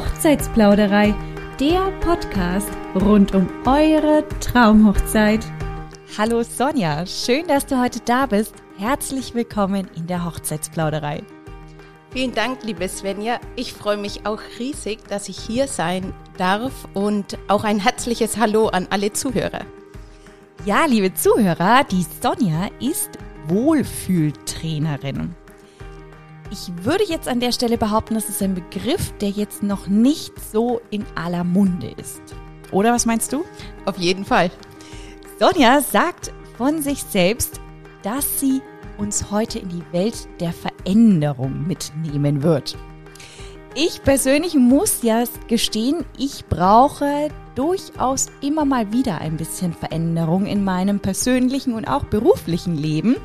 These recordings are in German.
Hochzeitsplauderei, der Podcast rund um eure Traumhochzeit. Hallo Sonja, schön, dass du heute da bist. Herzlich willkommen in der Hochzeitsplauderei. Vielen Dank, liebe Svenja. Ich freue mich auch riesig, dass ich hier sein darf und auch ein herzliches Hallo an alle Zuhörer. Ja, liebe Zuhörer, die Sonja ist Wohlfühltrainerin. Ich würde jetzt an der Stelle behaupten, das ist ein Begriff, der jetzt noch nicht so in aller Munde ist. Oder was meinst du? Auf jeden Fall. Sonja sagt von sich selbst, dass sie uns heute in die Welt der Veränderung mitnehmen wird. Ich persönlich muss ja gestehen, ich brauche durchaus immer mal wieder ein bisschen Veränderung in meinem persönlichen und auch beruflichen Leben.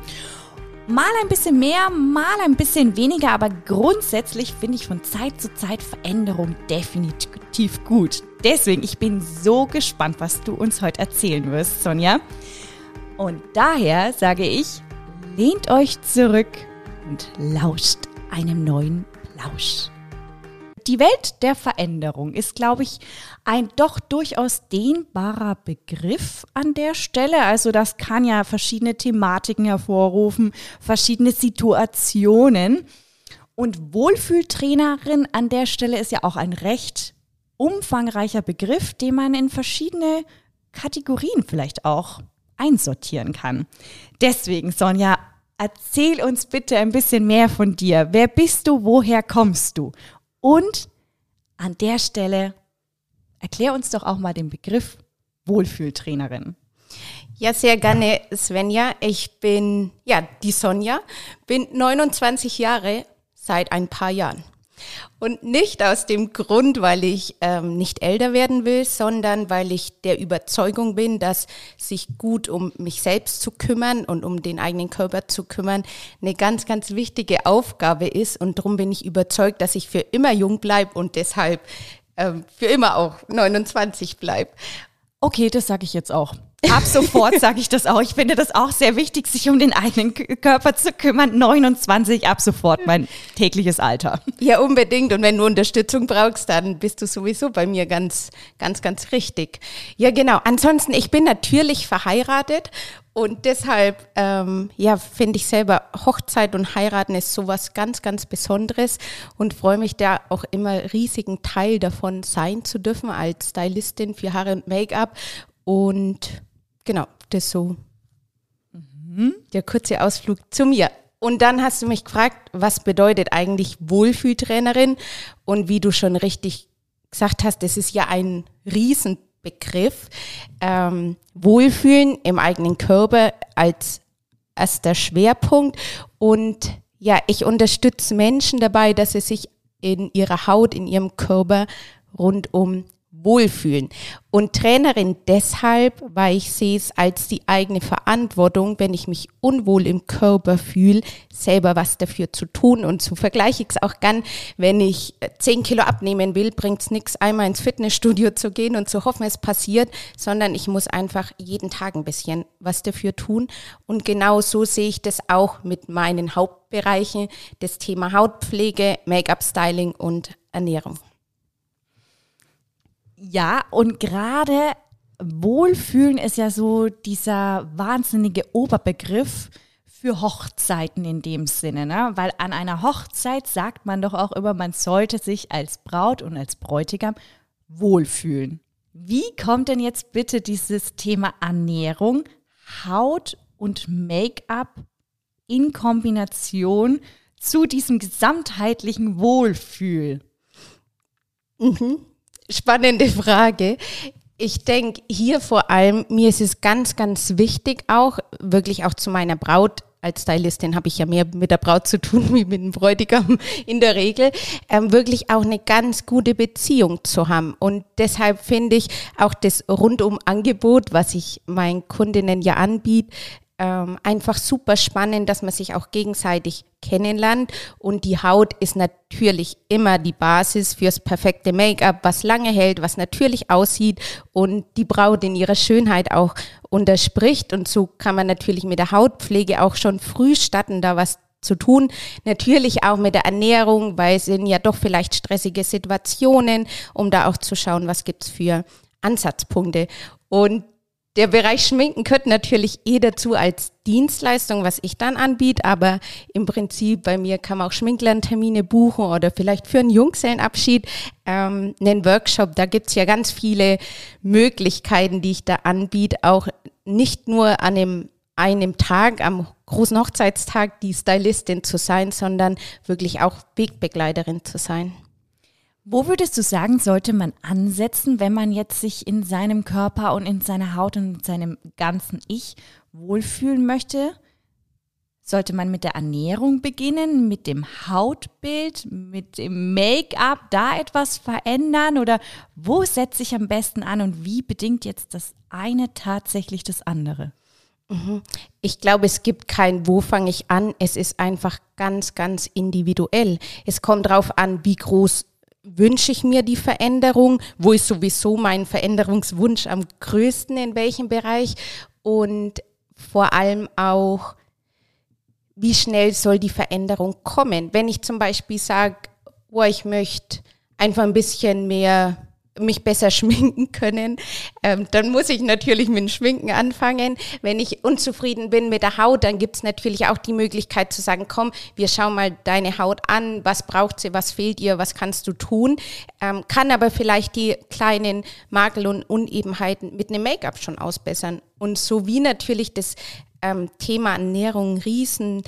Mal ein bisschen mehr, mal ein bisschen weniger, aber grundsätzlich finde ich von Zeit zu Zeit Veränderung definitiv gut. Deswegen, ich bin so gespannt, was du uns heute erzählen wirst, Sonja. Und daher sage ich, lehnt euch zurück und lauscht einem neuen Plausch. Die Welt der Veränderung ist, glaube ich, ein doch durchaus dehnbarer Begriff an der Stelle. Also das kann ja verschiedene Thematiken hervorrufen, verschiedene Situationen. Und Wohlfühltrainerin an der Stelle ist ja auch ein recht umfangreicher Begriff, den man in verschiedene Kategorien vielleicht auch einsortieren kann. Deswegen, Sonja, erzähl uns bitte ein bisschen mehr von dir. Wer bist du? Woher kommst du? Und an der Stelle erklär uns doch auch mal den Begriff Wohlfühltrainerin. Ja, sehr gerne, Svenja. Ich bin, ja, die Sonja, bin 29 Jahre seit ein paar Jahren. Und nicht aus dem Grund, weil ich ähm, nicht älter werden will, sondern weil ich der Überzeugung bin, dass sich gut um mich selbst zu kümmern und um den eigenen Körper zu kümmern eine ganz, ganz wichtige Aufgabe ist. Und darum bin ich überzeugt, dass ich für immer jung bleibe und deshalb ähm, für immer auch 29 bleibe. Okay, das sage ich jetzt auch. Ab sofort sage ich das auch. Ich finde das auch sehr wichtig, sich um den eigenen Körper zu kümmern. 29 ab sofort mein tägliches Alter. Ja, unbedingt. Und wenn du Unterstützung brauchst, dann bist du sowieso bei mir ganz, ganz, ganz richtig. Ja, genau. Ansonsten, ich bin natürlich verheiratet und deshalb, ähm, ja, finde ich selber Hochzeit und Heiraten ist sowas ganz, ganz Besonderes und freue mich da auch immer riesigen Teil davon sein zu dürfen als Stylistin für Haare und Make-up. Und genau, das so mhm. der kurze Ausflug zu mir. Und dann hast du mich gefragt, was bedeutet eigentlich Wohlfühltrainerin? Und wie du schon richtig gesagt hast, das ist ja ein Riesen Begriff. Ähm, Wohlfühlen im eigenen Körper als erster Schwerpunkt. Und ja, ich unterstütze Menschen dabei, dass sie sich in ihrer Haut, in ihrem Körper rundum wohlfühlen. Und Trainerin deshalb, weil ich sehe es als die eigene Verantwortung, wenn ich mich unwohl im Körper fühle, selber was dafür zu tun. Und so vergleiche ich es auch gern, wenn ich zehn Kilo abnehmen will, bringt es nichts, einmal ins Fitnessstudio zu gehen und zu hoffen, es passiert, sondern ich muss einfach jeden Tag ein bisschen was dafür tun. Und genau so sehe ich das auch mit meinen Hauptbereichen, das Thema Hautpflege, Make-up-Styling und Ernährung. Ja, und gerade Wohlfühlen ist ja so dieser wahnsinnige Oberbegriff für Hochzeiten in dem Sinne, ne? weil an einer Hochzeit sagt man doch auch immer, man sollte sich als Braut und als Bräutigam wohlfühlen. Wie kommt denn jetzt bitte dieses Thema Ernährung, Haut und Make-up in Kombination zu diesem gesamtheitlichen Wohlfühl? Mhm. Spannende Frage. Ich denke hier vor allem, mir ist es ganz, ganz wichtig auch, wirklich auch zu meiner Braut als Stylistin habe ich ja mehr mit der Braut zu tun wie mit dem Bräutigam in der Regel, ähm, wirklich auch eine ganz gute Beziehung zu haben. Und deshalb finde ich auch das Rundum-Angebot, was ich meinen Kundinnen ja anbiete, ähm, einfach super spannend, dass man sich auch gegenseitig kennenlernt. Und die Haut ist natürlich immer die Basis fürs perfekte Make-up, was lange hält, was natürlich aussieht und die Braut in ihrer Schönheit auch unterspricht. Und so kann man natürlich mit der Hautpflege auch schon früh starten, da was zu tun. Natürlich auch mit der Ernährung, weil es sind ja doch vielleicht stressige Situationen, um da auch zu schauen, was gibt's für Ansatzpunkte. Und der Bereich Schminken gehört natürlich eh dazu als Dienstleistung, was ich dann anbiete, aber im Prinzip bei mir kann man auch Schminklerntermine buchen oder vielleicht für einen Jungsellenabschied ähm, einen Workshop. Da gibt's ja ganz viele Möglichkeiten, die ich da anbiete, auch nicht nur an einem, einem Tag, am großen Hochzeitstag die Stylistin zu sein, sondern wirklich auch Wegbegleiterin zu sein. Wo würdest du sagen, sollte man ansetzen, wenn man jetzt sich in seinem Körper und in seiner Haut und in seinem ganzen Ich wohlfühlen möchte? Sollte man mit der Ernährung beginnen, mit dem Hautbild, mit dem Make-up, da etwas verändern? Oder wo setze ich am besten an und wie bedingt jetzt das eine tatsächlich das andere? Mhm. Ich glaube, es gibt kein Wo fange ich an. Es ist einfach ganz, ganz individuell. Es kommt darauf an, wie groß wünsche ich mir die Veränderung? Wo ist sowieso mein Veränderungswunsch am größten? In welchem Bereich? Und vor allem auch, wie schnell soll die Veränderung kommen? Wenn ich zum Beispiel sage, oh, ich möchte einfach ein bisschen mehr mich besser schminken können, ähm, dann muss ich natürlich mit dem Schminken anfangen. Wenn ich unzufrieden bin mit der Haut, dann gibt es natürlich auch die Möglichkeit zu sagen, komm, wir schauen mal deine Haut an, was braucht sie, was fehlt ihr, was kannst du tun. Ähm, kann aber vielleicht die kleinen Makel und Unebenheiten mit einem Make-up schon ausbessern. Und so wie natürlich das ähm, Thema Ernährung riesen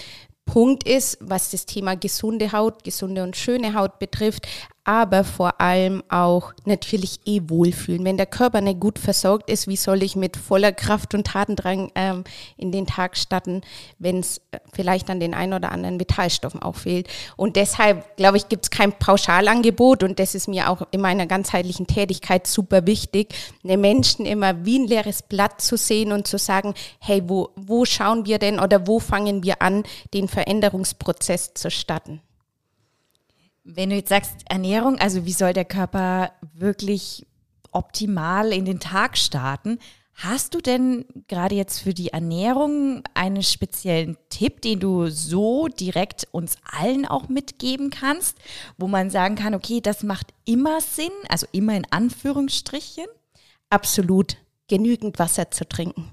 Punkt ist, was das Thema gesunde Haut, gesunde und schöne Haut betrifft, aber vor allem auch natürlich eh wohlfühlen. Wenn der Körper nicht gut versorgt ist, wie soll ich mit voller Kraft und Tatendrang ähm, in den Tag starten, wenn es äh, vielleicht an den ein oder anderen Metallstoffen auch fehlt. Und deshalb, glaube ich, gibt es kein Pauschalangebot und das ist mir auch in meiner ganzheitlichen Tätigkeit super wichtig, den Menschen immer wie ein leeres Blatt zu sehen und zu sagen, hey, wo, wo schauen wir denn oder wo fangen wir an, den Veränderungsprozess zu starten? Wenn du jetzt sagst Ernährung, also wie soll der Körper wirklich optimal in den Tag starten? Hast du denn gerade jetzt für die Ernährung einen speziellen Tipp, den du so direkt uns allen auch mitgeben kannst, wo man sagen kann, okay, das macht immer Sinn, also immer in Anführungsstrichen? Absolut, genügend Wasser zu trinken.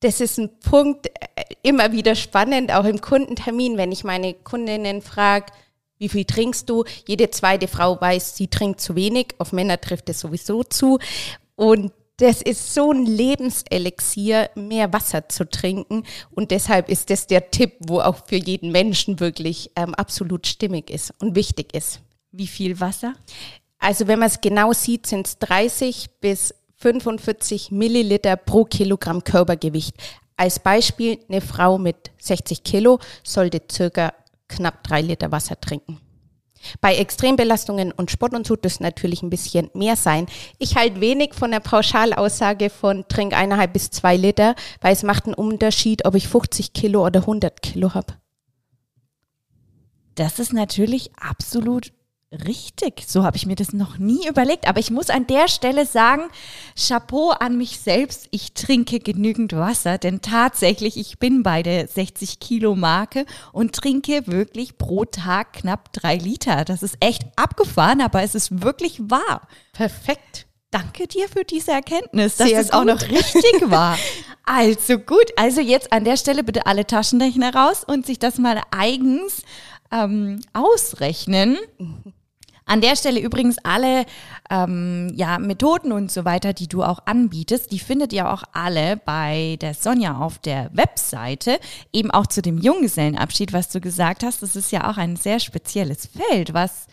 Das ist ein Punkt, äh, immer wieder spannend, auch im Kundentermin, wenn ich meine Kundinnen frage, wie viel trinkst du? Jede zweite Frau weiß, sie trinkt zu wenig. Auf Männer trifft es sowieso zu. Und das ist so ein Lebenselixier, mehr Wasser zu trinken. Und deshalb ist das der Tipp, wo auch für jeden Menschen wirklich ähm, absolut stimmig ist und wichtig ist. Wie viel Wasser? Also wenn man es genau sieht, sind es 30 bis 45 Milliliter pro Kilogramm Körpergewicht. Als Beispiel, eine Frau mit 60 Kilo sollte circa knapp drei Liter Wasser trinken. Bei Extrembelastungen und Sport und so das natürlich ein bisschen mehr sein. Ich halte wenig von der Pauschalaussage von trink eineinhalb bis zwei Liter, weil es macht einen Unterschied, ob ich 50 Kilo oder 100 Kilo habe. Das ist natürlich absolut Richtig, so habe ich mir das noch nie überlegt. Aber ich muss an der Stelle sagen, Chapeau an mich selbst. Ich trinke genügend Wasser, denn tatsächlich, ich bin bei der 60 Kilo Marke und trinke wirklich pro Tag knapp drei Liter. Das ist echt abgefahren, aber es ist wirklich wahr. Perfekt. Danke dir für diese Erkenntnis, dass Sehr es auch noch richtig war. Also gut, also jetzt an der Stelle bitte alle Taschenrechner raus und sich das mal eigens ähm, ausrechnen. An der Stelle übrigens alle ähm, ja, Methoden und so weiter, die du auch anbietest, die findet ihr auch alle bei der Sonja auf der Webseite. Eben auch zu dem Junggesellenabschied, was du gesagt hast. Das ist ja auch ein sehr spezielles Feld, was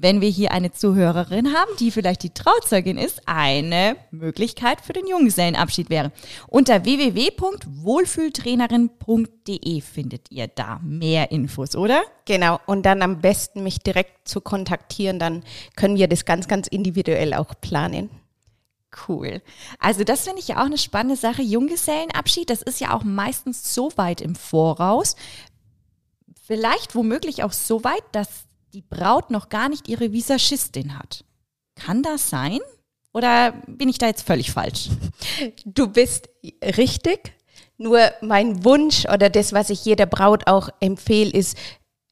wenn wir hier eine Zuhörerin haben, die vielleicht die Trauzeugin ist, eine Möglichkeit für den Junggesellenabschied wäre. Unter www.wohlfühltrainerin.de findet ihr da mehr Infos, oder? Genau, und dann am besten mich direkt zu kontaktieren, dann können wir das ganz, ganz individuell auch planen. Cool. Also das finde ich ja auch eine spannende Sache. Junggesellenabschied, das ist ja auch meistens so weit im Voraus. Vielleicht womöglich auch so weit, dass die Braut noch gar nicht ihre Visagistin hat. Kann das sein? Oder bin ich da jetzt völlig falsch? Du bist richtig. Nur mein Wunsch oder das, was ich jeder Braut auch empfehle, ist,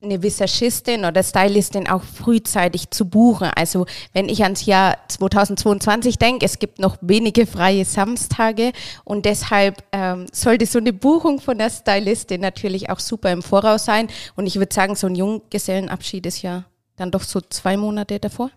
eine Visagistin oder Stylistin auch frühzeitig zu buchen. Also wenn ich ans Jahr 2022 denke, es gibt noch wenige freie Samstage und deshalb ähm, sollte so eine Buchung von der Stylistin natürlich auch super im Voraus sein. Und ich würde sagen, so ein Junggesellenabschied ist ja dann doch so zwei Monate davor.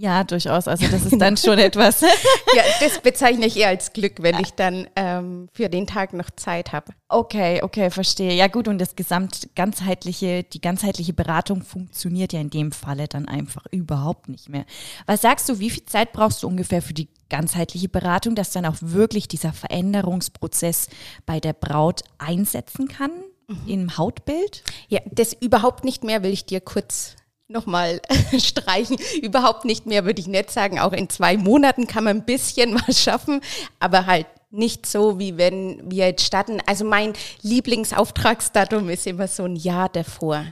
Ja, durchaus. Also das ist dann schon etwas. ja, das bezeichne ich eher als Glück, wenn ich dann ähm, für den Tag noch Zeit habe. Okay, okay, verstehe. Ja gut, und das gesamt ganzheitliche, die ganzheitliche Beratung funktioniert ja in dem Falle dann einfach überhaupt nicht mehr. Was sagst du, wie viel Zeit brauchst du ungefähr für die ganzheitliche Beratung, dass dann auch wirklich dieser Veränderungsprozess bei der Braut einsetzen kann? Mhm. Im Hautbild? Ja, das überhaupt nicht mehr will ich dir kurz nochmal streichen. Überhaupt nicht mehr, würde ich nicht sagen. Auch in zwei Monaten kann man ein bisschen was schaffen, aber halt nicht so, wie wenn wir jetzt starten. Also mein Lieblingsauftragsdatum ist immer so ein Jahr davor.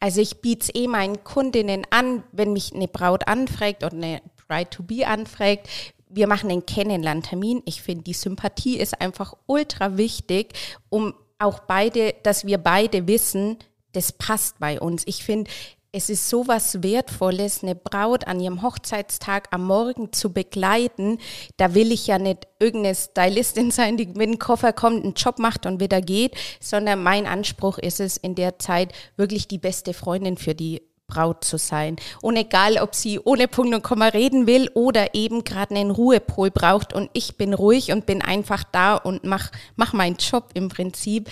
Also ich biete es eh meinen Kundinnen an, wenn mich eine Braut anfragt oder eine Bride-to-be anfragt, wir machen einen Kennenlerntermin. Ich finde, die Sympathie ist einfach ultra wichtig, um auch beide, dass wir beide wissen, das passt bei uns. Ich finde, es ist so was Wertvolles, eine Braut an ihrem Hochzeitstag am Morgen zu begleiten. Da will ich ja nicht irgendeine Stylistin sein, die mit dem Koffer kommt, einen Job macht und wieder geht, sondern mein Anspruch ist es, in der Zeit wirklich die beste Freundin für die Braut zu sein. Und egal, ob sie ohne Punkt und Komma reden will oder eben gerade einen Ruhepol braucht und ich bin ruhig und bin einfach da und mach, mach meinen Job im Prinzip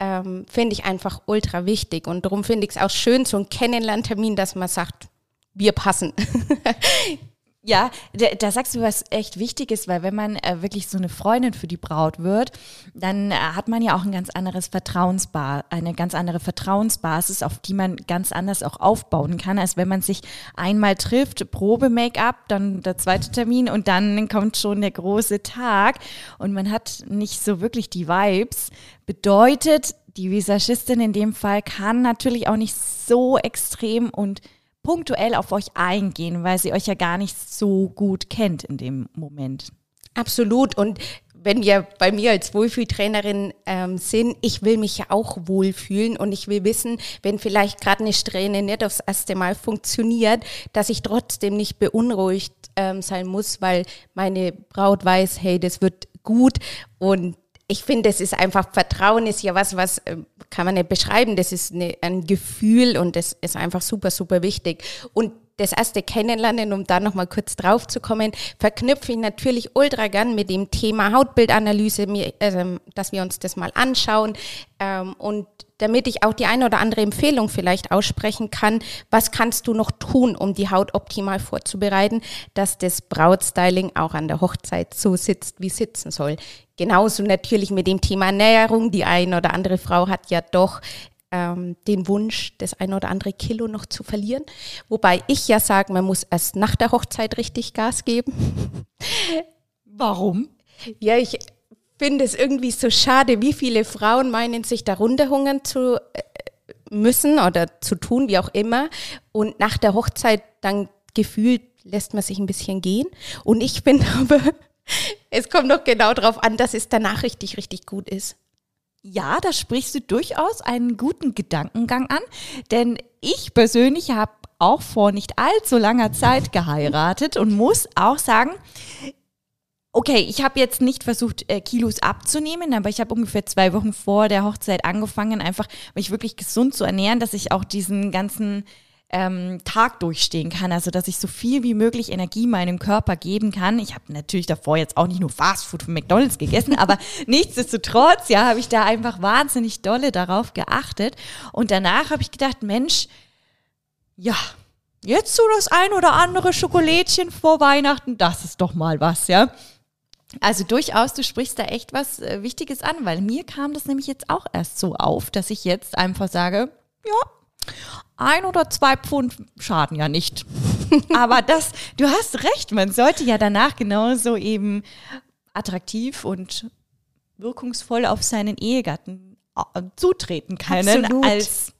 ähm, finde ich einfach ultra wichtig. Und darum finde ich es auch schön, so ein Kennenlerntermin, dass man sagt, wir passen. Ja, da, da, sagst du was echt Wichtiges, weil wenn man äh, wirklich so eine Freundin für die Braut wird, dann äh, hat man ja auch ein ganz anderes Vertrauensbar, eine ganz andere Vertrauensbasis, auf die man ganz anders auch aufbauen kann, als wenn man sich einmal trifft, Probe Make-up, dann der zweite Termin und dann kommt schon der große Tag und man hat nicht so wirklich die Vibes. Bedeutet, die Visagistin in dem Fall kann natürlich auch nicht so extrem und punktuell auf euch eingehen, weil sie euch ja gar nicht so gut kennt in dem Moment. Absolut. Und wenn wir bei mir als Wohlfühltrainerin ähm, sind, ich will mich ja auch wohlfühlen und ich will wissen, wenn vielleicht gerade eine Strähne nicht aufs erste Mal funktioniert, dass ich trotzdem nicht beunruhigt ähm, sein muss, weil meine Braut weiß, hey, das wird gut und ich finde, es ist einfach, Vertrauen ist ja was, was äh, kann man nicht beschreiben. Das ist eine, ein Gefühl und das ist einfach super, super wichtig. Und das erste Kennenlernen, um da nochmal kurz drauf zu kommen, verknüpfe ich natürlich ultra gern mit dem Thema Hautbildanalyse, also, dass wir uns das mal anschauen ähm, und damit ich auch die eine oder andere Empfehlung vielleicht aussprechen kann, was kannst du noch tun, um die Haut optimal vorzubereiten, dass das Brautstyling auch an der Hochzeit so sitzt, wie sitzen soll. Genauso natürlich mit dem Thema Ernährung. Die eine oder andere Frau hat ja doch ähm, den Wunsch, das ein oder andere Kilo noch zu verlieren. Wobei ich ja sage, man muss erst nach der Hochzeit richtig Gas geben. Warum? Ja, ich finde es irgendwie so schade, wie viele Frauen meinen, sich darunter hungern zu äh, müssen oder zu tun, wie auch immer. Und nach der Hochzeit dann gefühlt lässt man sich ein bisschen gehen. Und ich finde aber, es kommt doch genau darauf an, dass es danach richtig, richtig gut ist. Ja, da sprichst du durchaus einen guten Gedankengang an, denn ich persönlich habe auch vor nicht allzu langer Zeit geheiratet und muss auch sagen, okay, ich habe jetzt nicht versucht, äh, Kilos abzunehmen, aber ich habe ungefähr zwei Wochen vor der Hochzeit angefangen, einfach mich wirklich gesund zu ernähren, dass ich auch diesen ganzen ähm, Tag durchstehen kann, also dass ich so viel wie möglich Energie meinem Körper geben kann. Ich habe natürlich davor jetzt auch nicht nur Fastfood von McDonald's gegessen, aber nichtsdestotrotz, ja, habe ich da einfach wahnsinnig dolle darauf geachtet. Und danach habe ich gedacht, Mensch, ja, jetzt so das ein oder andere Schokolädchen vor Weihnachten, das ist doch mal was, ja. Also durchaus, du sprichst da echt was äh, Wichtiges an, weil mir kam das nämlich jetzt auch erst so auf, dass ich jetzt einfach sage, ja, ein oder zwei Pfund schaden ja nicht. Aber das, du hast recht, man sollte ja danach genauso eben attraktiv und wirkungsvoll auf seinen Ehegatten äh, zutreten können, Absolut. als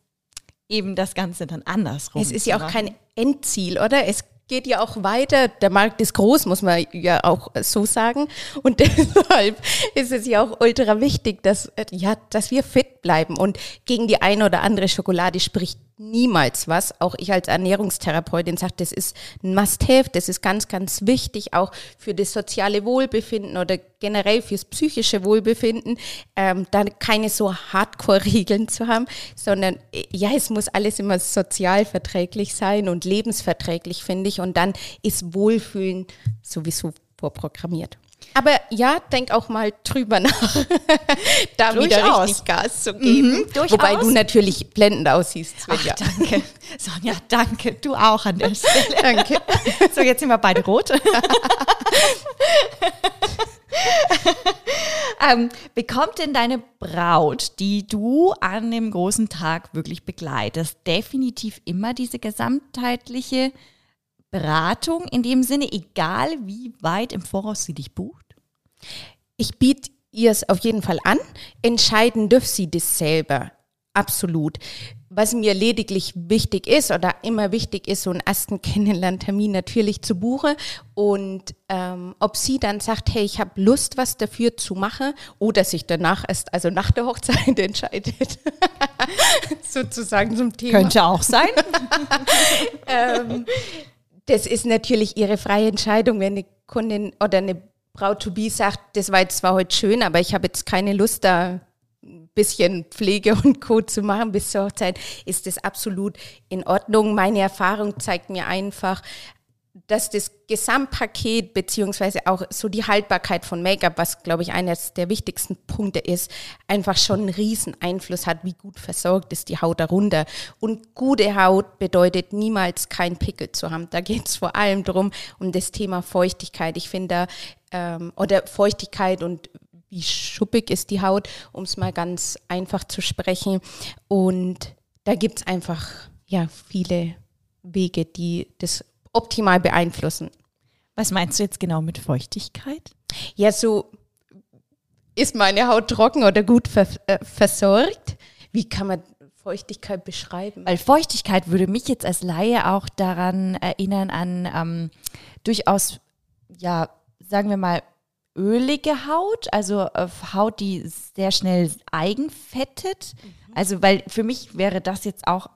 eben das Ganze dann andersrum. Es ist ja auch kein Endziel, oder? Es geht ja auch weiter. Der Markt ist groß, muss man ja auch so sagen. Und deshalb ist es ja auch ultra wichtig, dass, ja, dass wir fit bleiben. Und gegen die eine oder andere Schokolade spricht niemals was. Auch ich als Ernährungstherapeutin sage, das ist ein Must-Have, das ist ganz, ganz wichtig, auch für das soziale Wohlbefinden oder generell fürs psychische Wohlbefinden, ähm, da keine so Hardcore-Regeln zu haben, sondern ja, es muss alles immer sozial verträglich sein und lebensverträglich, finde ich. Und dann ist Wohlfühlen sowieso vorprogrammiert. Aber ja, denk auch mal drüber nach, da Durchaus. wieder richtig Gas zu geben. Mhm. Wobei du natürlich blendend aussiehst, Svenja. Ach, danke. Sonja, danke. Du auch an der Stelle. Danke. So, jetzt sind wir beide rot. ähm, bekommt denn deine Braut, die du an dem großen Tag wirklich begleitest, definitiv immer diese gesamtheitliche Beratung in dem Sinne, egal wie weit im Voraus sie dich bucht? Ich biete ihr es auf jeden Fall an. Entscheiden dürft sie das selber. Absolut. Was mir lediglich wichtig ist oder immer wichtig ist, so einen ersten Kennenlerntermin natürlich zu buchen und ähm, ob sie dann sagt, hey, ich habe Lust, was dafür zu machen oder sich danach erst, also nach der Hochzeit entscheidet, sozusagen zum Thema. Könnte auch sein. ähm, das ist natürlich ihre freie Entscheidung, wenn eine Kundin oder eine Braut to be sagt, das war jetzt zwar heute schön, aber ich habe jetzt keine Lust da ein bisschen Pflege und Co. zu machen bis zur Hochzeit, ist das absolut in Ordnung. Meine Erfahrung zeigt mir einfach, dass das Gesamtpaket beziehungsweise auch so die Haltbarkeit von Make-up, was glaube ich eines der wichtigsten Punkte ist, einfach schon einen riesen Einfluss hat, wie gut versorgt ist die Haut darunter. Und gute Haut bedeutet niemals kein Pickel zu haben. Da geht es vor allem darum, um das Thema Feuchtigkeit. Ich finde, ähm, oder Feuchtigkeit und wie schuppig ist die Haut, um es mal ganz einfach zu sprechen. Und da gibt es einfach ja viele Wege, die das optimal beeinflussen. Was meinst du jetzt genau mit Feuchtigkeit? Ja, so ist meine Haut trocken oder gut ver äh, versorgt. Wie kann man Feuchtigkeit beschreiben? Weil Feuchtigkeit würde mich jetzt als Laie auch daran erinnern an ähm, durchaus, ja, sagen wir mal, ölige Haut, also äh, Haut, die sehr schnell eigenfettet. Mhm. Also, weil für mich wäre das jetzt auch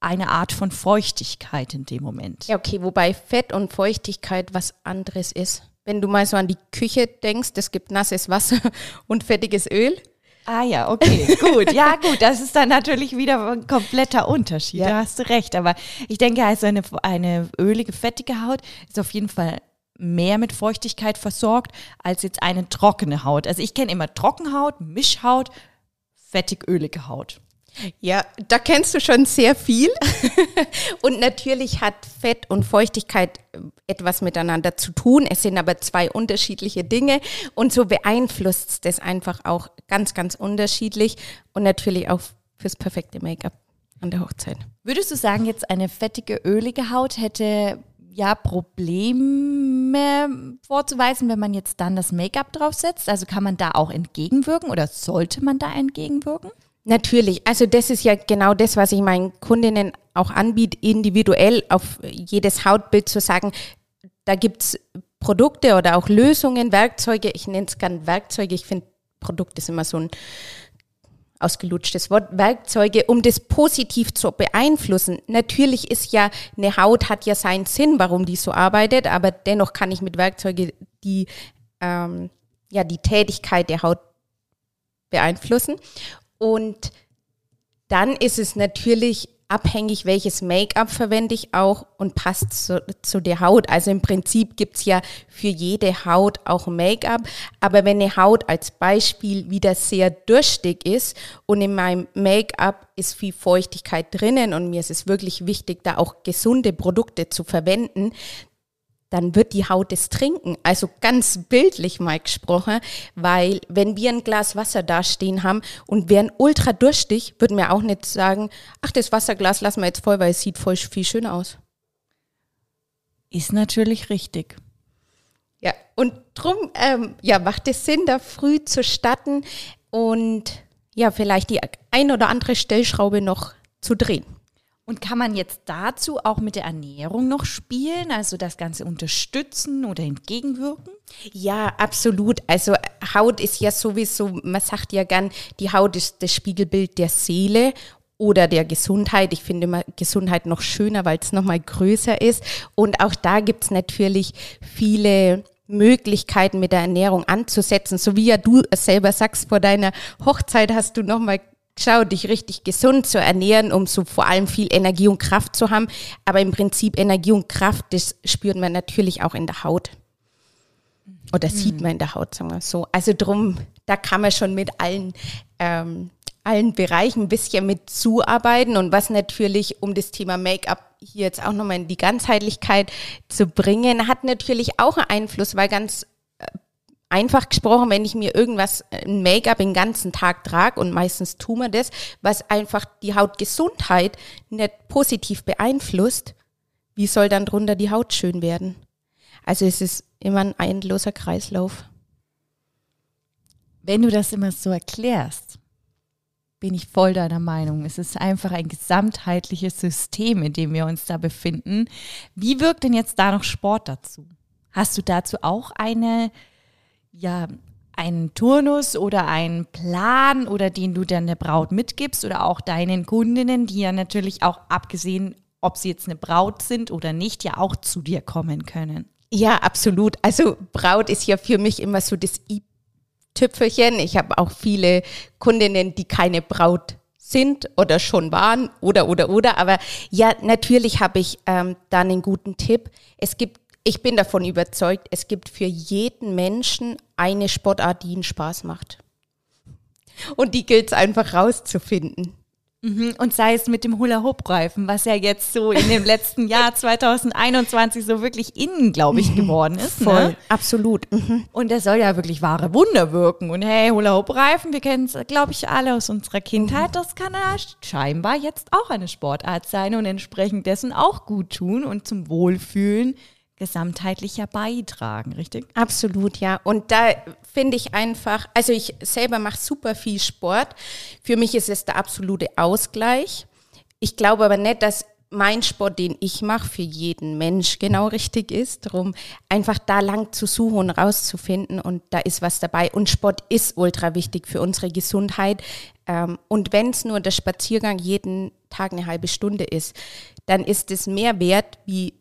eine Art von Feuchtigkeit in dem Moment. Ja, okay, wobei Fett und Feuchtigkeit was anderes ist. Wenn du mal so an die Küche denkst, es gibt nasses Wasser und fettiges Öl. Ah ja, okay, gut. Ja, gut, das ist dann natürlich wieder ein kompletter Unterschied. Ja. Da hast du recht. Aber ich denke, also eine, eine ölige, fettige Haut ist auf jeden Fall mehr mit Feuchtigkeit versorgt als jetzt eine trockene Haut. Also ich kenne immer Trockenhaut, Mischhaut, fettig-ölige Haut. Ja, da kennst du schon sehr viel. und natürlich hat Fett und Feuchtigkeit äh, etwas miteinander zu tun. Es sind aber zwei unterschiedliche Dinge. Und so beeinflusst es das einfach auch ganz, ganz unterschiedlich. Und natürlich auch fürs perfekte Make-up an der Hochzeit. Würdest du sagen, jetzt eine fettige, ölige Haut hätte ja Probleme vorzuweisen, wenn man jetzt dann das Make-up draufsetzt? Also kann man da auch entgegenwirken oder sollte man da entgegenwirken? Natürlich, also das ist ja genau das, was ich meinen Kundinnen auch anbiete, individuell auf jedes Hautbild zu sagen, da gibt es Produkte oder auch Lösungen, Werkzeuge, ich nenne es gern Werkzeuge, ich finde Produkt ist immer so ein ausgelutschtes Wort, Werkzeuge, um das positiv zu beeinflussen. Natürlich ist ja, eine Haut hat ja seinen Sinn, warum die so arbeitet, aber dennoch kann ich mit Werkzeuge die, ähm, ja, die Tätigkeit der Haut beeinflussen. Und dann ist es natürlich abhängig, welches Make-up verwende ich auch und passt zu, zu der Haut. Also im Prinzip gibt's ja für jede Haut auch Make-up. Aber wenn eine Haut als Beispiel wieder sehr durstig ist und in meinem Make-up ist viel Feuchtigkeit drinnen und mir ist es wirklich wichtig, da auch gesunde Produkte zu verwenden, dann wird die Haut es trinken. Also ganz bildlich mal gesprochen, weil wenn wir ein Glas Wasser dastehen haben und wären ultra durstig, würden wir auch nicht sagen, ach, das Wasserglas lassen wir jetzt voll, weil es sieht voll viel schöner aus. Ist natürlich richtig. Ja, und drum ähm, ja, macht es Sinn, da früh zu starten und ja, vielleicht die ein oder andere Stellschraube noch zu drehen. Und kann man jetzt dazu auch mit der Ernährung noch spielen, also das Ganze unterstützen oder entgegenwirken? Ja, absolut. Also Haut ist ja sowieso, man sagt ja gern, die Haut ist das Spiegelbild der Seele oder der Gesundheit. Ich finde immer Gesundheit noch schöner, weil es nochmal größer ist. Und auch da gibt es natürlich viele Möglichkeiten mit der Ernährung anzusetzen. So wie ja du selber sagst, vor deiner Hochzeit hast du nochmal schau, dich richtig gesund zu ernähren, um so vor allem viel Energie und Kraft zu haben. Aber im Prinzip Energie und Kraft, das spürt man natürlich auch in der Haut. Oder sieht mhm. man in der Haut, sagen wir so. Also drum, da kann man schon mit allen, ähm, allen Bereichen ein bisschen mit zuarbeiten. Und was natürlich, um das Thema Make-up hier jetzt auch nochmal in die Ganzheitlichkeit zu bringen, hat natürlich auch einen Einfluss, weil ganz einfach gesprochen, wenn ich mir irgendwas, äh, ein Make-up den ganzen Tag trage und meistens tun wir das, was einfach die Hautgesundheit nicht positiv beeinflusst, wie soll dann drunter die Haut schön werden? Also es ist immer ein endloser Kreislauf. Wenn du das immer so erklärst, bin ich voll deiner Meinung. Es ist einfach ein gesamtheitliches System, in dem wir uns da befinden. Wie wirkt denn jetzt da noch Sport dazu? Hast du dazu auch eine ja, einen Turnus oder einen Plan oder den du dann der Braut mitgibst oder auch deinen Kundinnen, die ja natürlich auch abgesehen, ob sie jetzt eine Braut sind oder nicht, ja auch zu dir kommen können. Ja, absolut. Also Braut ist ja für mich immer so das i-Tüpfelchen. Ich habe auch viele Kundinnen, die keine Braut sind oder schon waren oder oder oder. Aber ja, natürlich habe ich ähm, dann einen guten Tipp. Es gibt ich bin davon überzeugt, es gibt für jeden Menschen eine Sportart, die ihn Spaß macht. Und die gilt es einfach rauszufinden. Mhm. Und sei es mit dem Hula-Hoop-Reifen, was ja jetzt so in dem letzten Jahr 2021 so wirklich innen, glaube ich, geworden ist. Ne? Voll, ne? absolut. Mhm. Und der soll ja wirklich wahre Wunder wirken. Und hey, Hula-Hoop-Reifen, wir kennen es, glaube ich, alle aus unserer Kindheit. Das kann ja scheinbar jetzt auch eine Sportart sein und entsprechend dessen auch gut tun und zum Wohlfühlen gesamtheitlicher beitragen, richtig? Absolut, ja. Und da finde ich einfach, also ich selber mache super viel Sport. Für mich ist es der absolute Ausgleich. Ich glaube aber nicht, dass mein Sport, den ich mache, für jeden Mensch genau richtig ist. Darum einfach da lang zu suchen und rauszufinden und da ist was dabei. Und Sport ist ultra wichtig für unsere Gesundheit. Ähm, und wenn es nur der Spaziergang jeden Tag eine halbe Stunde ist, dann ist es mehr wert wie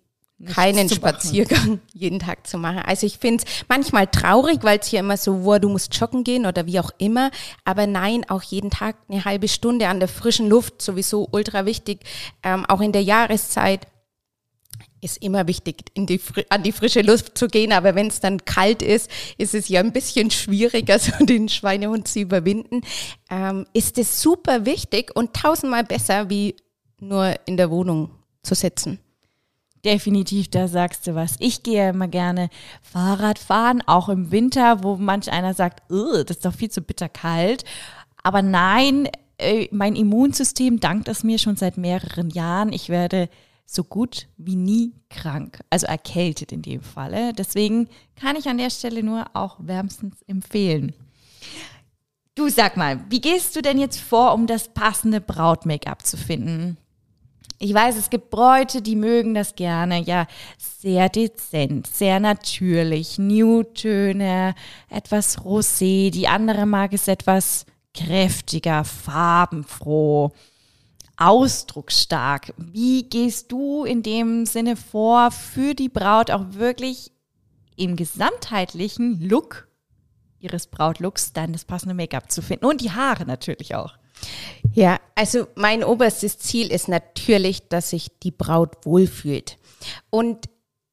keinen Spaziergang jeden Tag zu machen. Also ich finde es manchmal traurig, weil es hier immer so, wo du musst joggen gehen oder wie auch immer. Aber nein, auch jeden Tag eine halbe Stunde an der frischen Luft, sowieso ultra wichtig. Ähm, auch in der Jahreszeit ist immer wichtig, in die, an die frische Luft zu gehen. Aber wenn es dann kalt ist, ist es ja ein bisschen schwieriger, so den Schweinehund zu überwinden. Ähm, ist es super wichtig und tausendmal besser, wie nur in der Wohnung zu sitzen. Definitiv, da sagst du was. Ich gehe immer gerne Fahrrad fahren, auch im Winter, wo manch einer sagt, das ist doch viel zu bitter kalt. Aber nein, äh, mein Immunsystem dankt es mir schon seit mehreren Jahren. Ich werde so gut wie nie krank, also erkältet in dem Falle. Deswegen kann ich an der Stelle nur auch wärmstens empfehlen. Du sag mal, wie gehst du denn jetzt vor, um das passende Braut-Make-up zu finden? Ich weiß, es gibt Bräute, die mögen das gerne, ja, sehr dezent, sehr natürlich, Newtöne, etwas rosé. Die andere mag es etwas kräftiger, farbenfroh, ausdrucksstark. Wie gehst du in dem Sinne vor, für die Braut auch wirklich im gesamtheitlichen Look ihres Brautlooks dann das passende Make-up zu finden und die Haare natürlich auch? Ja, also mein oberstes Ziel ist natürlich, dass sich die Braut wohlfühlt. Und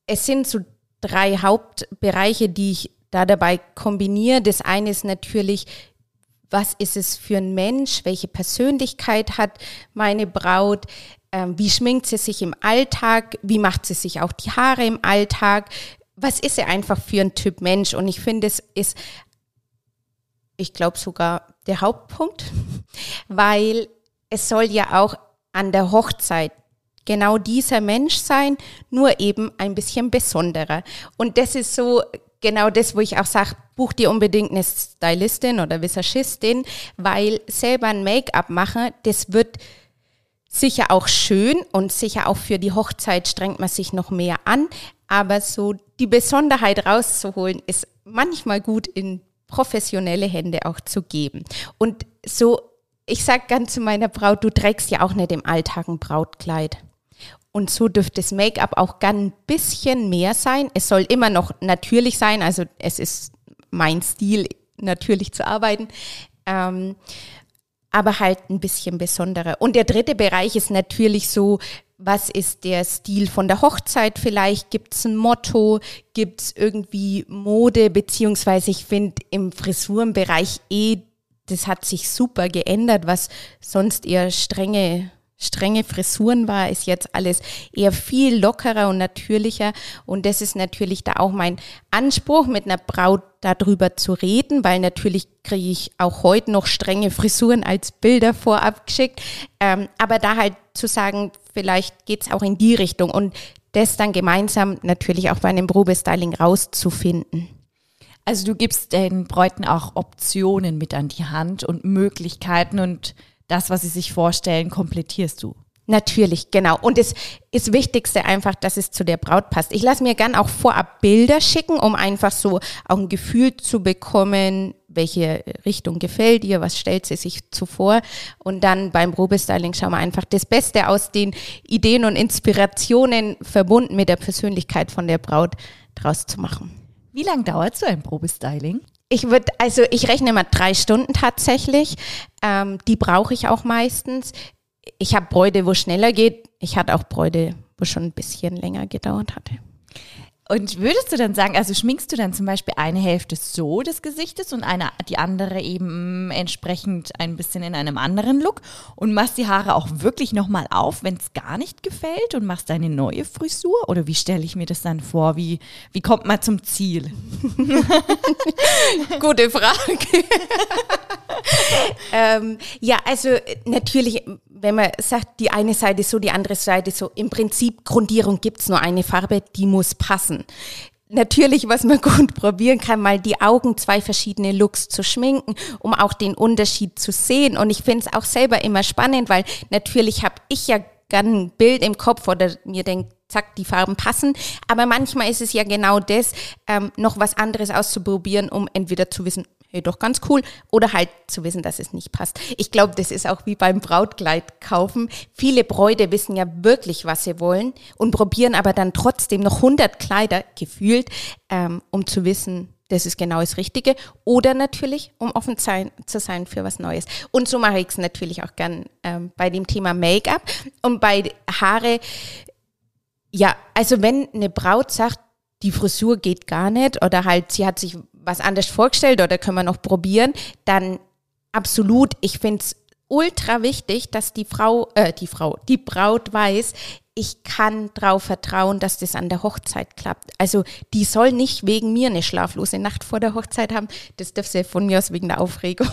es sind so drei Hauptbereiche, die ich da dabei kombiniere. Das eine ist natürlich, was ist es für ein Mensch? Welche Persönlichkeit hat meine Braut? Ähm, wie schminkt sie sich im Alltag? Wie macht sie sich auch die Haare im Alltag? Was ist sie einfach für ein Typ Mensch? Und ich finde, es ist, ich glaube sogar der Hauptpunkt, weil es soll ja auch an der Hochzeit genau dieser Mensch sein, nur eben ein bisschen besonderer. Und das ist so genau das, wo ich auch sage, buch dir unbedingt eine Stylistin oder Visagistin, weil selber ein Make-up machen, das wird sicher auch schön und sicher auch für die Hochzeit strengt man sich noch mehr an. Aber so die Besonderheit rauszuholen, ist manchmal gut in professionelle Hände auch zu geben. Und so, ich sag ganz zu meiner Braut, du trägst ja auch nicht im Alltag ein Brautkleid. Und so dürfte das Make-up auch gern ein bisschen mehr sein. Es soll immer noch natürlich sein, also es ist mein Stil, natürlich zu arbeiten. Ähm, aber halt ein bisschen besonderer. Und der dritte Bereich ist natürlich so, was ist der Stil von der Hochzeit vielleicht? Gibt es ein Motto? Gibt es irgendwie Mode? Beziehungsweise ich finde im Frisurenbereich eh, das hat sich super geändert, was sonst eher strenge strenge Frisuren war, ist jetzt alles eher viel lockerer und natürlicher. Und das ist natürlich da auch mein Anspruch, mit einer Braut darüber zu reden, weil natürlich kriege ich auch heute noch strenge Frisuren als Bilder vorab geschickt. Ähm, aber da halt zu sagen, vielleicht geht's auch in die Richtung und das dann gemeinsam natürlich auch bei einem Probestyling rauszufinden. Also du gibst den Bräuten auch Optionen mit an die Hand und Möglichkeiten und das, was sie sich vorstellen, komplettierst du. Natürlich, genau. Und es ist Wichtigste einfach, dass es zu der Braut passt. Ich lasse mir gern auch vorab Bilder schicken, um einfach so auch ein Gefühl zu bekommen, welche Richtung gefällt ihr, was stellt sie sich zuvor. Und dann beim Probestyling schauen wir einfach das Beste aus den Ideen und Inspirationen verbunden mit der Persönlichkeit von der Braut draus zu machen. Wie lange dauert so ein Probestyling? Ich würde, also ich rechne mal drei Stunden tatsächlich. Ähm, die brauche ich auch meistens. Ich habe Bräude, wo schneller geht. Ich hatte auch Bräude, wo schon ein bisschen länger gedauert hatte. Und würdest du dann sagen, also schminkst du dann zum Beispiel eine Hälfte so des Gesichtes und eine, die andere eben entsprechend ein bisschen in einem anderen Look und machst die Haare auch wirklich nochmal auf, wenn es gar nicht gefällt und machst eine neue Frisur? Oder wie stelle ich mir das dann vor? Wie, wie kommt man zum Ziel? Gute Frage. ähm, ja, also natürlich, wenn man sagt, die eine Seite so, die andere Seite so, im Prinzip Grundierung es nur eine Farbe, die muss passen. Natürlich, was man gut probieren kann, mal die Augen zwei verschiedene Looks zu schminken, um auch den Unterschied zu sehen. Und ich finde es auch selber immer spannend, weil natürlich habe ich ja gern ein Bild im Kopf oder mir denkt, zack, die Farben passen. Aber manchmal ist es ja genau das, ähm, noch was anderes auszuprobieren, um entweder zu wissen, hey, doch ganz cool, oder halt zu wissen, dass es nicht passt. Ich glaube, das ist auch wie beim Brautkleid kaufen. Viele Bräute wissen ja wirklich, was sie wollen und probieren aber dann trotzdem noch 100 Kleider gefühlt, ähm, um zu wissen, das ist genau das Richtige. Oder natürlich, um offen sein, zu sein für was Neues. Und so mache ich es natürlich auch gern ähm, bei dem Thema Make-up. Und bei Haare, ja, also wenn eine Braut sagt, die Frisur geht gar nicht oder halt sie hat sich was anderes vorgestellt oder können wir noch probieren, dann absolut, ich finde es ultra wichtig, dass die Frau, äh, die Frau, die Braut weiß, ich kann darauf vertrauen, dass das an der Hochzeit klappt. Also die soll nicht wegen mir eine schlaflose Nacht vor der Hochzeit haben. Das darf sie von mir aus wegen der Aufregung,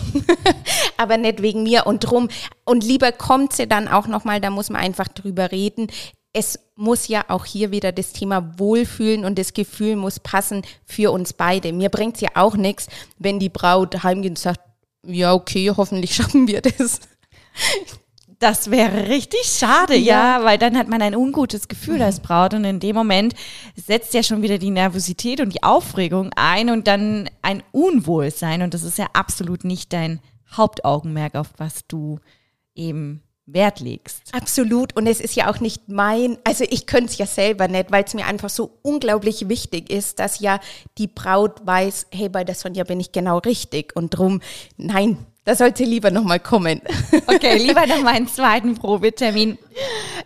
aber nicht wegen mir und drum. Und lieber kommt sie dann auch nochmal, da muss man einfach drüber reden es muss ja auch hier wieder das Thema Wohlfühlen und das Gefühl muss passen für uns beide. Mir bringt es ja auch nichts, wenn die Braut heimgeht und sagt, ja, okay, hoffentlich schaffen wir das. Das wäre richtig schade, ja. ja. weil dann hat man ein ungutes Gefühl als Braut und in dem Moment setzt ja schon wieder die Nervosität und die Aufregung ein und dann ein Unwohlsein und das ist ja absolut nicht dein Hauptaugenmerk, auf was du eben Wert legst. Absolut. Und es ist ja auch nicht mein, also ich könnte es ja selber nicht, weil es mir einfach so unglaublich wichtig ist, dass ja die Braut weiß, hey, bei der Sonja bin ich genau richtig. Und drum, nein, da sollte lieber nochmal kommen. Okay, lieber nochmal einen zweiten Probetermin.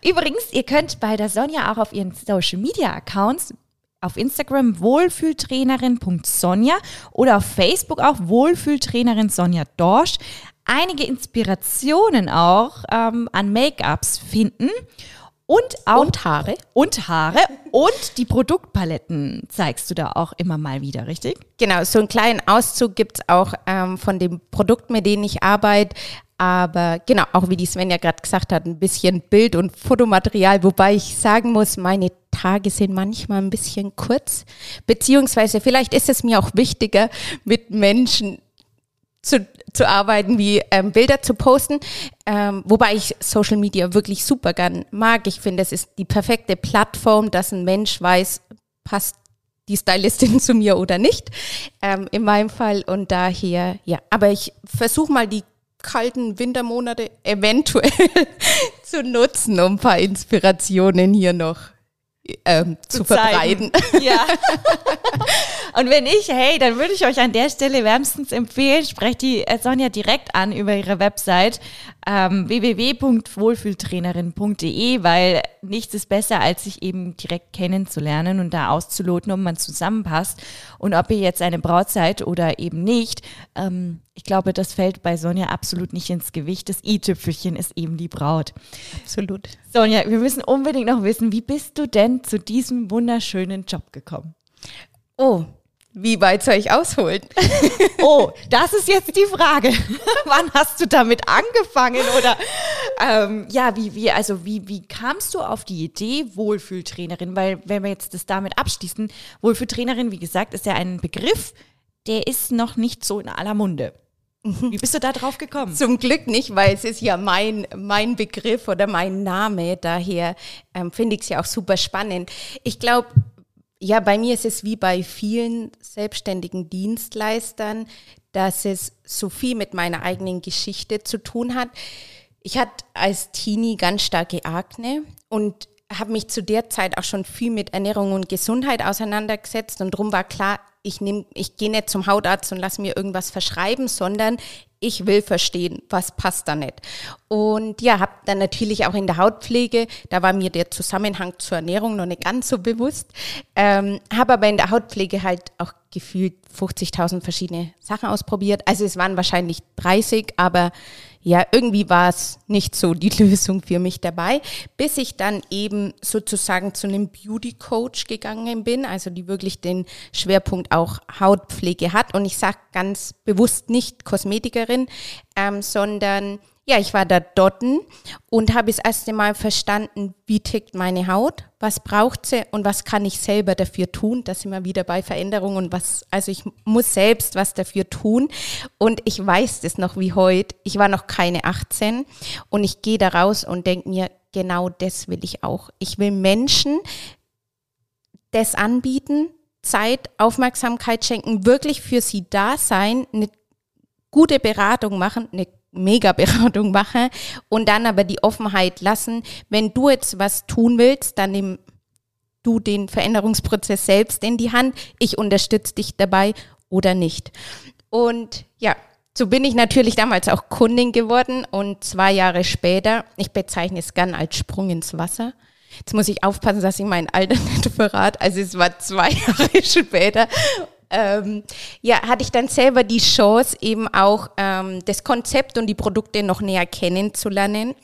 Übrigens, ihr könnt bei der Sonja auch auf ihren Social Media Accounts auf Instagram wohlfühltrainerin.sonja oder auf Facebook auch Wohlfühltrainerin Sonja Dorsch einige Inspirationen auch ähm, an Make-ups finden. Und auch und Haare. Und Haare. Und die Produktpaletten zeigst du da auch immer mal wieder, richtig? Genau, so einen kleinen Auszug gibt es auch ähm, von dem Produkt, mit dem ich arbeite. Aber genau, auch wie die Svenja gerade gesagt hat, ein bisschen Bild- und Fotomaterial, wobei ich sagen muss, meine Tage sind manchmal ein bisschen kurz. Beziehungsweise vielleicht ist es mir auch wichtiger, mit Menschen zu, zu arbeiten, wie ähm, Bilder zu posten. Ähm, wobei ich Social Media wirklich super gern mag. Ich finde, es ist die perfekte Plattform, dass ein Mensch weiß, passt die Stylistin zu mir oder nicht. Ähm, in meinem Fall. Und daher, ja. Aber ich versuche mal die kalten Wintermonate eventuell zu nutzen, um ein paar Inspirationen hier noch ähm, zu, zu verbreiten. Ja. Und wenn ich, hey, dann würde ich euch an der Stelle wärmstens empfehlen, sprecht die äh, Sonja direkt an über ihre Website ähm, www.wohlfühltrainerin.de, weil nichts ist besser, als sich eben direkt kennenzulernen und da auszuloten, ob man zusammenpasst und ob ihr jetzt eine Braut seid oder eben nicht. Ähm, ich glaube, das fällt bei Sonja absolut nicht ins Gewicht. Das i-Tüpfelchen ist eben die Braut. Absolut. Sonja, wir müssen unbedingt noch wissen, wie bist du denn zu diesem wunderschönen Job gekommen? Oh, wie weit soll ich ausholen? oh, das ist jetzt die Frage. Wann hast du damit angefangen? Oder ähm, ja, wie, wie, also wie, wie kamst du auf die Idee Wohlfühltrainerin? Weil, wenn wir jetzt das damit abschließen, Wohlfühltrainerin, wie gesagt, ist ja ein Begriff, der ist noch nicht so in aller Munde. Mhm. Wie bist du da drauf gekommen? Zum Glück nicht, weil es ist ja mein, mein Begriff oder mein Name. Daher ähm, finde ich es ja auch super spannend. Ich glaube, ja, bei mir ist es wie bei vielen selbstständigen Dienstleistern, dass es so viel mit meiner eigenen Geschichte zu tun hat. Ich hatte als Teenie ganz starke Akne und habe mich zu der Zeit auch schon viel mit Ernährung und Gesundheit auseinandergesetzt und darum war klar, ich ich gehe nicht zum Hautarzt und lasse mir irgendwas verschreiben, sondern ich will verstehen, was passt da nicht. Und ja, habe dann natürlich auch in der Hautpflege, da war mir der Zusammenhang zur Ernährung noch nicht ganz so bewusst, ähm, habe aber in der Hautpflege halt auch gefühlt 50.000 verschiedene Sachen ausprobiert. Also es waren wahrscheinlich 30, aber ja, irgendwie war es nicht so die Lösung für mich dabei, bis ich dann eben sozusagen zu einem Beauty Coach gegangen bin, also die wirklich den Schwerpunkt auch Hautpflege hat. Und ich sage ganz bewusst nicht Kosmetikerin, ähm, sondern ja, ich war da dort und habe das erste Mal verstanden, wie tickt meine Haut, was braucht sie und was kann ich selber dafür tun. Da sind wir wieder bei Veränderungen und was, also ich muss selbst was dafür tun. Und ich weiß das noch wie heute. Ich war noch keine 18 und ich gehe da raus und denke mir, genau das will ich auch. Ich will Menschen das anbieten, Zeit, Aufmerksamkeit schenken, wirklich für sie da sein, eine gute Beratung machen, eine Mega-Beratung mache und dann aber die Offenheit lassen, wenn du jetzt was tun willst, dann nimm du den Veränderungsprozess selbst in die Hand. Ich unterstütze dich dabei oder nicht. Und ja, so bin ich natürlich damals auch Kundin geworden und zwei Jahre später, ich bezeichne es gern als Sprung ins Wasser. Jetzt muss ich aufpassen, dass ich mein Alter nicht verrate. Also es war zwei Jahre später ähm, ja, hatte ich dann selber die Chance, eben auch ähm, das Konzept und die Produkte noch näher kennenzulernen.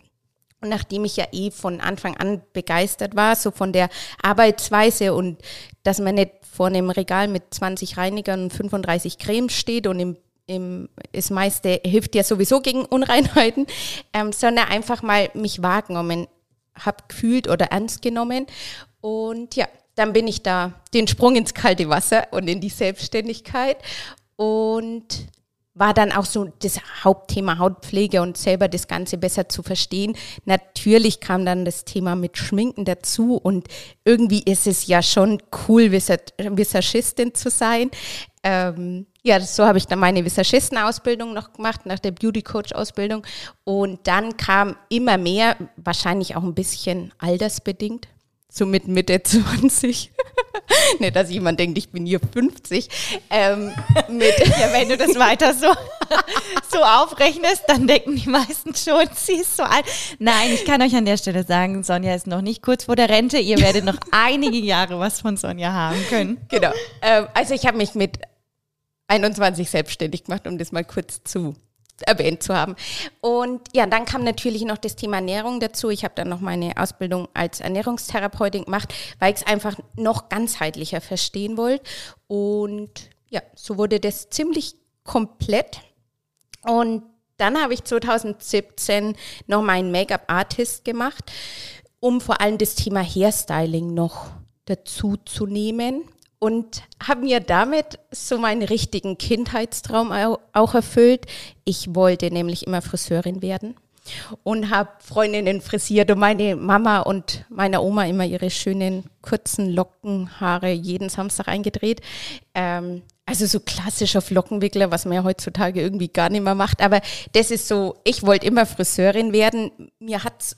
Und nachdem ich ja eh von Anfang an begeistert war, so von der Arbeitsweise und dass man nicht vor einem Regal mit 20 Reinigern und 35 Cremes steht und im, im das meiste hilft ja sowieso gegen Unreinheiten, ähm, sondern einfach mal mich wahrgenommen habe, gefühlt oder ernst genommen. Und ja, dann bin ich da den Sprung ins kalte Wasser und in die Selbstständigkeit und war dann auch so das Hauptthema Hautpflege und selber das Ganze besser zu verstehen. Natürlich kam dann das Thema mit Schminken dazu und irgendwie ist es ja schon cool, Visagistin zu sein. Ähm, ja, so habe ich dann meine Visagistenausbildung noch gemacht, nach der Beauty Coach Ausbildung. Und dann kam immer mehr, wahrscheinlich auch ein bisschen altersbedingt, so mit Mitte 20. Nicht, dass jemand denkt, ich bin hier 50. Ähm, mit ja, wenn du das weiter so, so aufrechnest, dann denken die meisten schon, sie ist so alt. Nein, ich kann euch an der Stelle sagen, Sonja ist noch nicht kurz vor der Rente. Ihr werdet noch einige Jahre was von Sonja haben können. Genau. Ähm, also ich habe mich mit 21 selbstständig gemacht, um das mal kurz zu erwähnt zu haben. Und ja, dann kam natürlich noch das Thema Ernährung dazu. Ich habe dann noch meine Ausbildung als Ernährungstherapeutin gemacht, weil ich es einfach noch ganzheitlicher verstehen wollte. Und ja, so wurde das ziemlich komplett. Und dann habe ich 2017 noch meinen Make-up-Artist gemacht, um vor allem das Thema Hairstyling noch dazu zu nehmen. Und habe mir damit so meinen richtigen Kindheitstraum auch erfüllt. Ich wollte nämlich immer Friseurin werden und habe Freundinnen frisiert und meine Mama und meine Oma immer ihre schönen kurzen Lockenhaare jeden Samstag eingedreht. Ähm, also so klassischer Flockenwickler, was man ja heutzutage irgendwie gar nicht mehr macht. Aber das ist so, ich wollte immer Friseurin werden. Mir hat's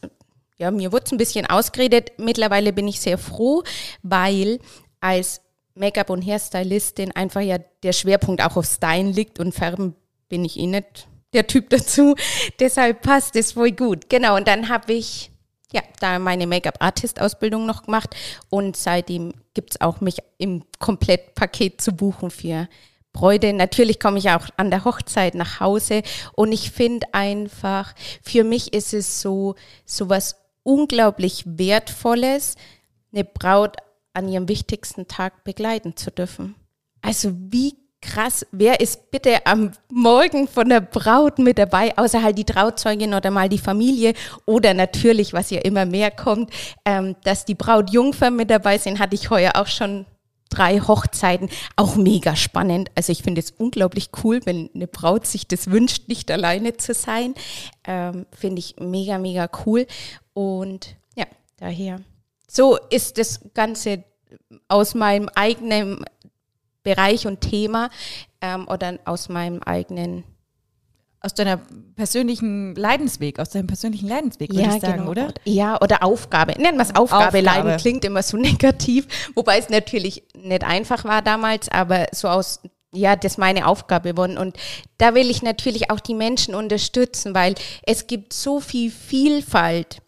ja, mir wurde es ein bisschen ausgeredet. Mittlerweile bin ich sehr froh, weil als Make-up- und Hairstylistin einfach ja der Schwerpunkt auch auf Stylen liegt und Färben bin ich eh nicht der Typ dazu. Deshalb passt es voll gut. Genau, und dann habe ich ja da meine Make-up-Artist-Ausbildung noch gemacht und seitdem gibt es auch mich im Komplettpaket zu buchen für Bräute. Natürlich komme ich auch an der Hochzeit nach Hause und ich finde einfach, für mich ist es so, so was unglaublich Wertvolles, eine Braut an ihrem wichtigsten Tag begleiten zu dürfen. Also wie krass, wer ist bitte am Morgen von der Braut mit dabei, außer halt die Trauzeugin oder mal die Familie oder natürlich, was ja immer mehr kommt, ähm, dass die Brautjungfer mit dabei sind, hatte ich heuer auch schon drei Hochzeiten, auch mega spannend. Also ich finde es unglaublich cool, wenn eine Braut sich das wünscht, nicht alleine zu sein. Ähm, finde ich mega, mega cool. Und ja, daher so ist das Ganze aus meinem eigenen Bereich und Thema ähm, oder aus meinem eigenen aus deiner persönlichen Leidensweg, aus deinem persönlichen Leidensweg, würde ja, ich sagen, genau. oder? Ja, oder Aufgabe. Nennen wir es Aufgabe. Aufgabe. Leiden klingt immer so negativ, wobei es natürlich nicht einfach war damals, aber so aus, ja, das ist meine Aufgabe geworden. Und da will ich natürlich auch die Menschen unterstützen, weil es gibt so viel Vielfalt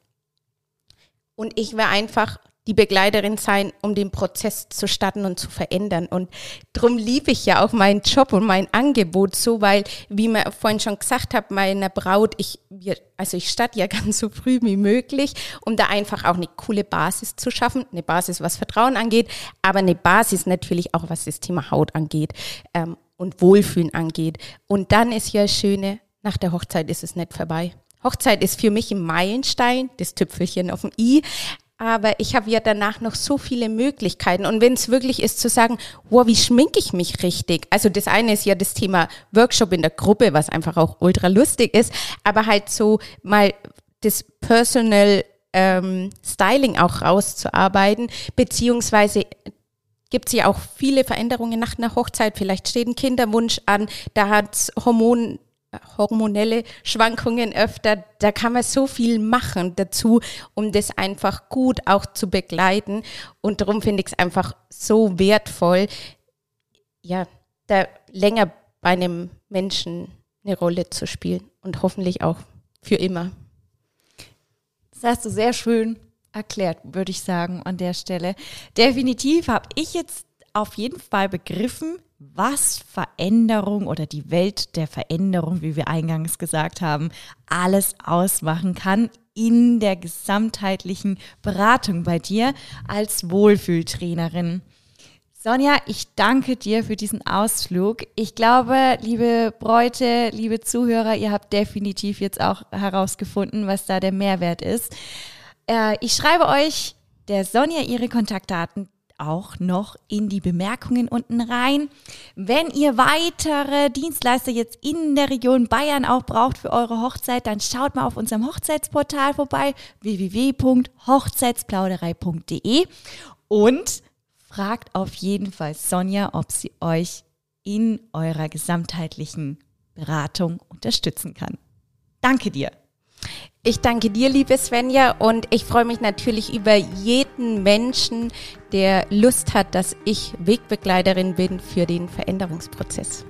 und ich will einfach die Begleiterin sein, um den Prozess zu starten und zu verändern. Und darum liebe ich ja auch meinen Job und mein Angebot so, weil, wie man vorhin schon gesagt hat, meiner Braut, ich, also ich starte ja ganz so früh wie möglich, um da einfach auch eine coole Basis zu schaffen. Eine Basis, was Vertrauen angeht, aber eine Basis natürlich auch, was das Thema Haut angeht ähm, und Wohlfühlen angeht. Und dann ist ja das Schöne, nach der Hochzeit ist es nicht vorbei. Hochzeit ist für mich ein Meilenstein, das Tüpfelchen auf dem i. Aber ich habe ja danach noch so viele Möglichkeiten. Und wenn es wirklich ist zu sagen, wow, wie schminke ich mich richtig? Also das eine ist ja das Thema Workshop in der Gruppe, was einfach auch ultra lustig ist. Aber halt so mal das Personal ähm, Styling auch rauszuarbeiten, beziehungsweise gibt es ja auch viele Veränderungen nach einer Hochzeit. Vielleicht steht ein Kinderwunsch an, da hat Hormon hormonelle Schwankungen öfter. Da kann man so viel machen dazu, um das einfach gut auch zu begleiten. Und darum finde ich es einfach so wertvoll, ja, da länger bei einem Menschen eine Rolle zu spielen und hoffentlich auch für immer. Das hast du sehr schön erklärt, würde ich sagen, an der Stelle. Definitiv habe ich jetzt auf jeden Fall begriffen, was Veränderung oder die Welt der Veränderung, wie wir eingangs gesagt haben, alles ausmachen kann in der gesamtheitlichen Beratung bei dir als Wohlfühltrainerin. Sonja, ich danke dir für diesen Ausflug. Ich glaube, liebe Bräute, liebe Zuhörer, ihr habt definitiv jetzt auch herausgefunden, was da der Mehrwert ist. Äh, ich schreibe euch der Sonja ihre Kontaktdaten auch noch in die Bemerkungen unten rein. Wenn ihr weitere Dienstleister jetzt in der Region Bayern auch braucht für eure Hochzeit, dann schaut mal auf unserem Hochzeitsportal vorbei www.hochzeitsplauderei.de und fragt auf jeden Fall Sonja, ob sie euch in eurer gesamtheitlichen Beratung unterstützen kann. Danke dir. Ich danke dir, liebe Svenja, und ich freue mich natürlich über jeden Menschen, der Lust hat, dass ich Wegbegleiterin bin für den Veränderungsprozess.